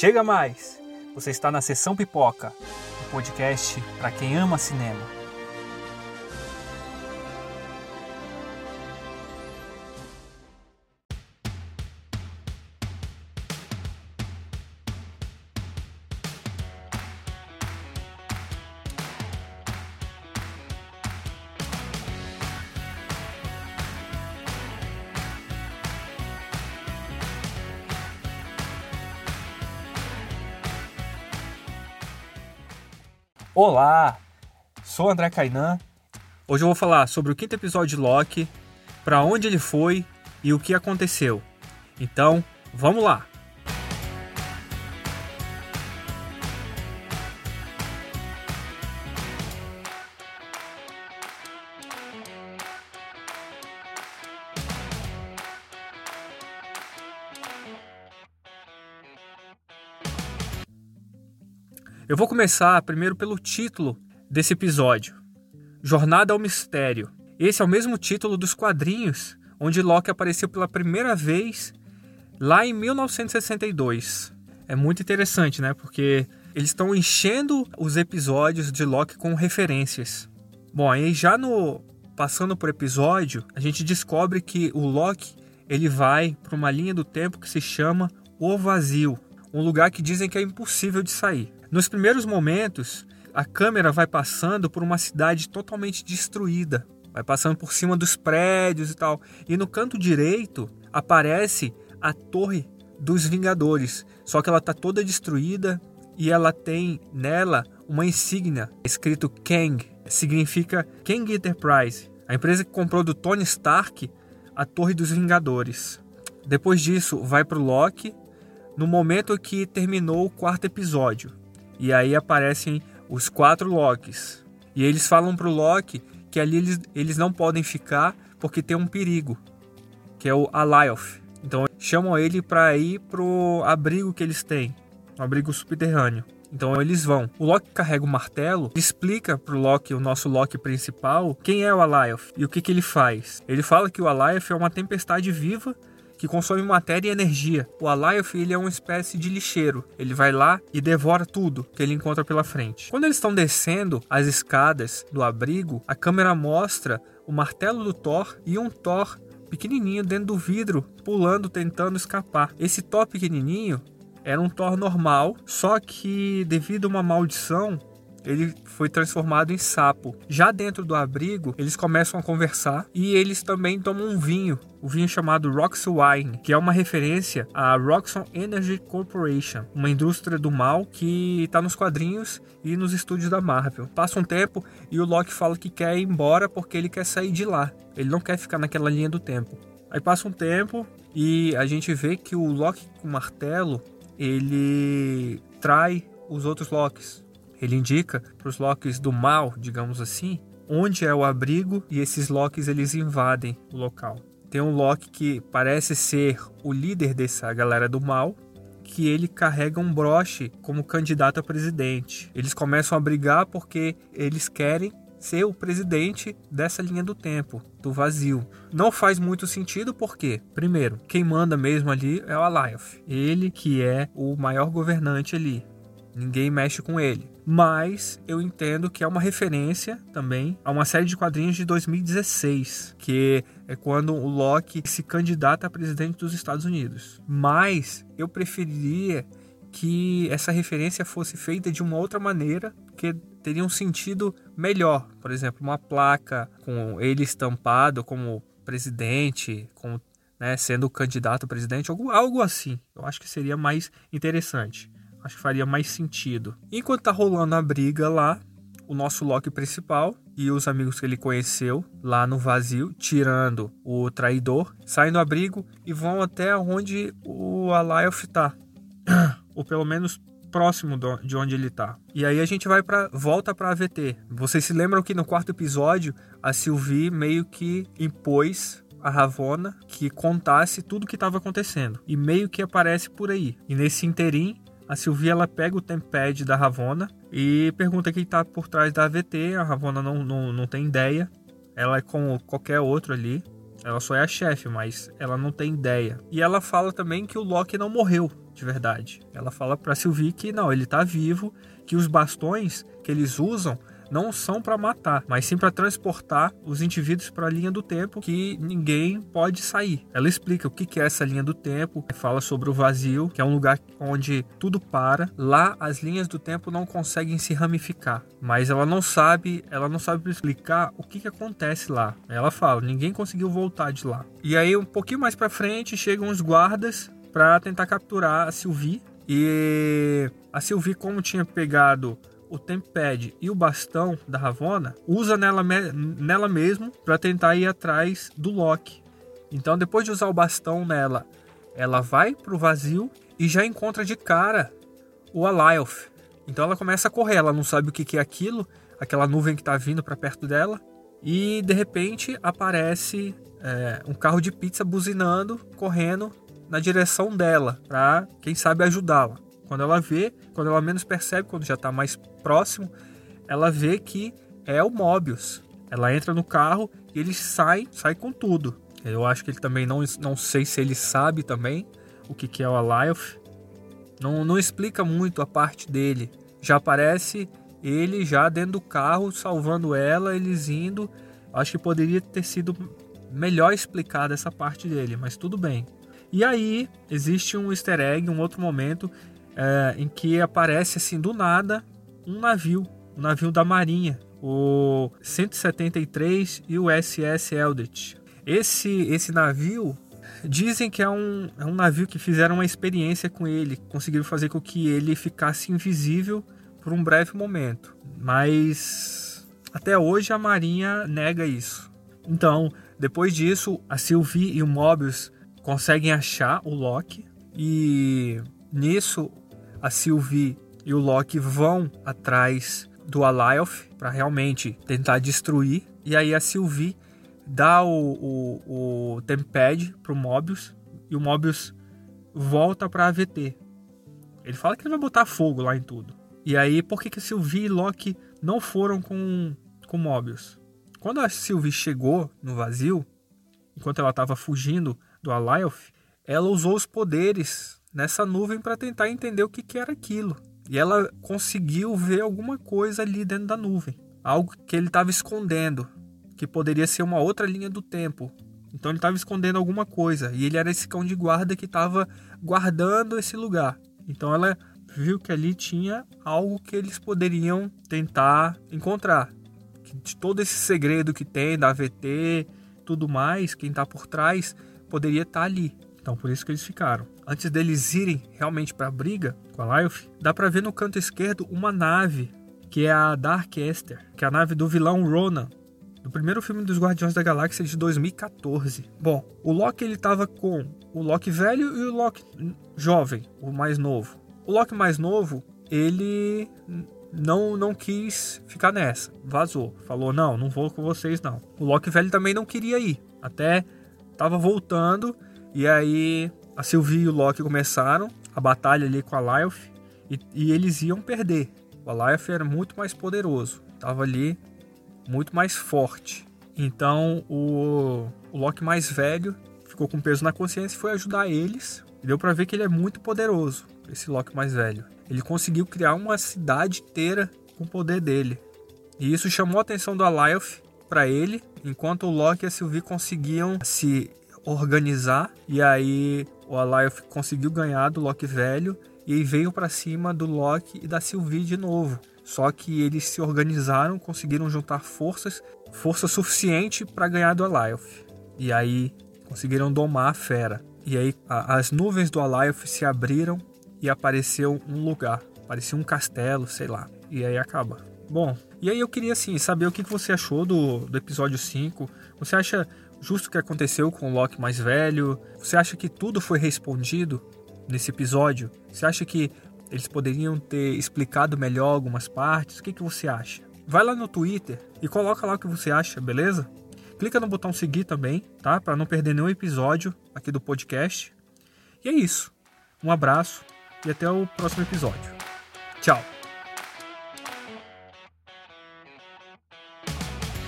Chega mais! Você está na Sessão Pipoca, um podcast para quem ama cinema. Olá, sou André Kainan. Hoje eu vou falar sobre o quinto episódio de Loki, para onde ele foi e o que aconteceu. Então, vamos lá! Eu vou começar primeiro pelo título desse episódio: Jornada ao Mistério. Esse é o mesmo título dos quadrinhos onde Loki apareceu pela primeira vez lá em 1962. É muito interessante, né? Porque eles estão enchendo os episódios de Loki com referências. Bom, aí já no passando por episódio, a gente descobre que o Loki ele vai para uma linha do tempo que se chama o Vazio, um lugar que dizem que é impossível de sair. Nos primeiros momentos, a câmera vai passando por uma cidade totalmente destruída, vai passando por cima dos prédios e tal. E no canto direito aparece a Torre dos Vingadores, só que ela está toda destruída e ela tem nela uma insígnia escrito Kang, significa Kang Enterprise, a empresa que comprou do Tony Stark a Torre dos Vingadores. Depois disso, vai para o Loki, no momento que terminou o quarto episódio. E aí aparecem os quatro Locks. E eles falam pro Loki que ali eles, eles não podem ficar porque tem um perigo, que é o Alioth. Então chamam ele para ir pro abrigo que eles têm, um abrigo subterrâneo. Então eles vão. O Loki carrega o martelo, explica pro Loki, o nosso Loki principal, quem é o Alioth e o que, que ele faz. Ele fala que o Alioth é uma tempestade viva que consome matéria e energia. O Alioth ele é uma espécie de lixeiro. Ele vai lá e devora tudo que ele encontra pela frente. Quando eles estão descendo as escadas do abrigo, a câmera mostra o martelo do Thor e um Thor pequenininho dentro do vidro, pulando, tentando escapar. Esse Thor pequenininho era um Thor normal, só que devido a uma maldição, ele foi transformado em sapo. Já dentro do abrigo, eles começam a conversar e eles também tomam um vinho, o vinho chamado Rox Wine, que é uma referência à Roxxon Energy Corporation, uma indústria do mal que está nos quadrinhos e nos estúdios da Marvel. Passa um tempo e o Loki fala que quer ir embora porque ele quer sair de lá. Ele não quer ficar naquela linha do tempo. Aí passa um tempo e a gente vê que o Loki com martelo ele trai os outros Locks. Ele indica para os Locks do mal, digamos assim, onde é o abrigo e esses Locks eles invadem o local. Tem um Loki que parece ser o líder dessa galera do mal, que ele carrega um broche como candidato a presidente. Eles começam a brigar porque eles querem ser o presidente dessa linha do tempo, do vazio. Não faz muito sentido porque, primeiro, quem manda mesmo ali é o Alioth. Ele que é o maior governante ali. Ninguém mexe com ele. Mas eu entendo que é uma referência também a uma série de quadrinhos de 2016, que é quando o Loki se candidata a presidente dos Estados Unidos. Mas eu preferiria que essa referência fosse feita de uma outra maneira, que teria um sentido melhor. Por exemplo, uma placa com ele estampado como presidente, como né, sendo candidato a presidente, algo, algo assim. Eu acho que seria mais interessante. Acho que faria mais sentido. Enquanto tá rolando a briga lá, o nosso Loki principal e os amigos que ele conheceu lá no vazio, tirando o traidor, saem do abrigo e vão até onde o Alioth tá. Ou pelo menos próximo de onde ele tá. E aí a gente vai para volta para AVT. Vocês se lembram que no quarto episódio a Sylvie meio que impôs a Ravonna que contasse tudo o que estava acontecendo e meio que aparece por aí. E nesse interim a Sylvie ela pega o tempad da Ravonna e pergunta quem está por trás da AVT. A Ravonna não, não, não tem ideia. Ela é como qualquer outro ali. Ela só é a chefe, mas ela não tem ideia. E ela fala também que o Loki não morreu de verdade. Ela fala para Sylvie que não, ele tá vivo, que os bastões que eles usam não são para matar, mas sim para transportar os indivíduos para a linha do tempo que ninguém pode sair. Ela explica o que é essa linha do tempo, fala sobre o vazio, que é um lugar onde tudo para. Lá as linhas do tempo não conseguem se ramificar, mas ela não sabe, ela não sabe explicar o que, que acontece lá. Ela fala, ninguém conseguiu voltar de lá. E aí um pouquinho mais para frente chegam os guardas para tentar capturar a Sylvie. E a Sylvie, como tinha pegado o Tempad e o bastão da Ravonna, usa nela, nela mesmo para tentar ir atrás do Loki. Então, depois de usar o bastão nela, ela vai pro vazio e já encontra de cara o Alioth. Então ela começa a correr, ela não sabe o que é aquilo, aquela nuvem que está vindo para perto dela. E de repente aparece é, um carro de pizza buzinando, correndo na direção dela, para quem sabe ajudá-la. Quando ela vê, quando ela menos percebe, quando já está mais próximo, ela vê que é o Mobius. Ela entra no carro e ele sai, sai com tudo. Eu acho que ele também não, não sei se ele sabe também o que, que é o Alioth. Não, não explica muito a parte dele. Já aparece ele já dentro do carro salvando ela, eles indo. Acho que poderia ter sido melhor explicada essa parte dele, mas tudo bem. E aí existe um easter egg, um outro momento é, em que aparece assim do nada um navio, um navio da Marinha, o 173 e o SS Eldritch. Esse, esse navio dizem que é um, é um navio que fizeram uma experiência com ele, conseguiram fazer com que ele ficasse invisível por um breve momento, mas até hoje a Marinha nega isso. Então, depois disso, a Sylvie e o Mobius conseguem achar o Loki e nisso a Sylvie e o Loki vão atrás do Alioth para realmente tentar destruir. E aí a Sylvie dá o, o, o Tempad pro Mobius e o Mobius volta para AVT. Ele fala que ele vai botar fogo lá em tudo. E aí, por que, que a Sylvie e Loki não foram com, com Mobius? Quando a Sylvie chegou no vazio, enquanto ela estava fugindo do Alioth, ela usou os poderes nessa nuvem para tentar entender o que, que era aquilo. E ela conseguiu ver alguma coisa ali dentro da nuvem, algo que ele estava escondendo, que poderia ser uma outra linha do tempo. Então ele estava escondendo alguma coisa e ele era esse cão de guarda que estava guardando esse lugar. Então ela viu que ali tinha algo que eles poderiam tentar encontrar. De todo esse segredo que tem da AVT, tudo mais, quem está por trás, poderia estar tá ali. Então por isso que eles ficaram. Antes deles irem realmente para a briga com a Lyoth, dá para ver no canto esquerdo uma nave que é a Dark Esther, que é a nave do vilão Ronan, do primeiro filme dos Guardiões da Galáxia de 2014. Bom, o Loki ele tava com o Loki velho e o Loki jovem, o mais novo. O Loki mais novo, ele não não quis ficar nessa, vazou, falou não, não vou com vocês não. O Loki velho também não queria ir, até tava voltando e aí a Sylvie e o Loki começaram a batalha ali com a Lyoth e, e eles iam perder. O Lyoth era muito mais poderoso, estava ali muito mais forte. Então o, o Loki mais velho ficou com peso na consciência e foi ajudar eles. E deu para ver que ele é muito poderoso, esse Loki mais velho. Ele conseguiu criar uma cidade inteira com o poder dele. E isso chamou a atenção do Alioth para ele, enquanto o Loki e a Sylvie conseguiam se organizar e aí o Alioth conseguiu ganhar do Loki velho e veio para cima do Loki e da Sylvie de novo. Só que eles se organizaram, conseguiram juntar forças, força suficiente para ganhar do Alioth. E aí conseguiram domar a fera. E aí a, as nuvens do Alioth se abriram e apareceu um lugar, parecia um castelo, sei lá. E aí acaba. Bom, e aí eu queria assim saber o que você achou do, do episódio 5. Você acha justo o que aconteceu com o Loki mais velho? Você acha que tudo foi respondido nesse episódio? Você acha que eles poderiam ter explicado melhor algumas partes? O que, que você acha? Vai lá no Twitter e coloca lá o que você acha, beleza? Clica no botão seguir também, tá? Para não perder nenhum episódio aqui do podcast. E é isso. Um abraço e até o próximo episódio. Tchau!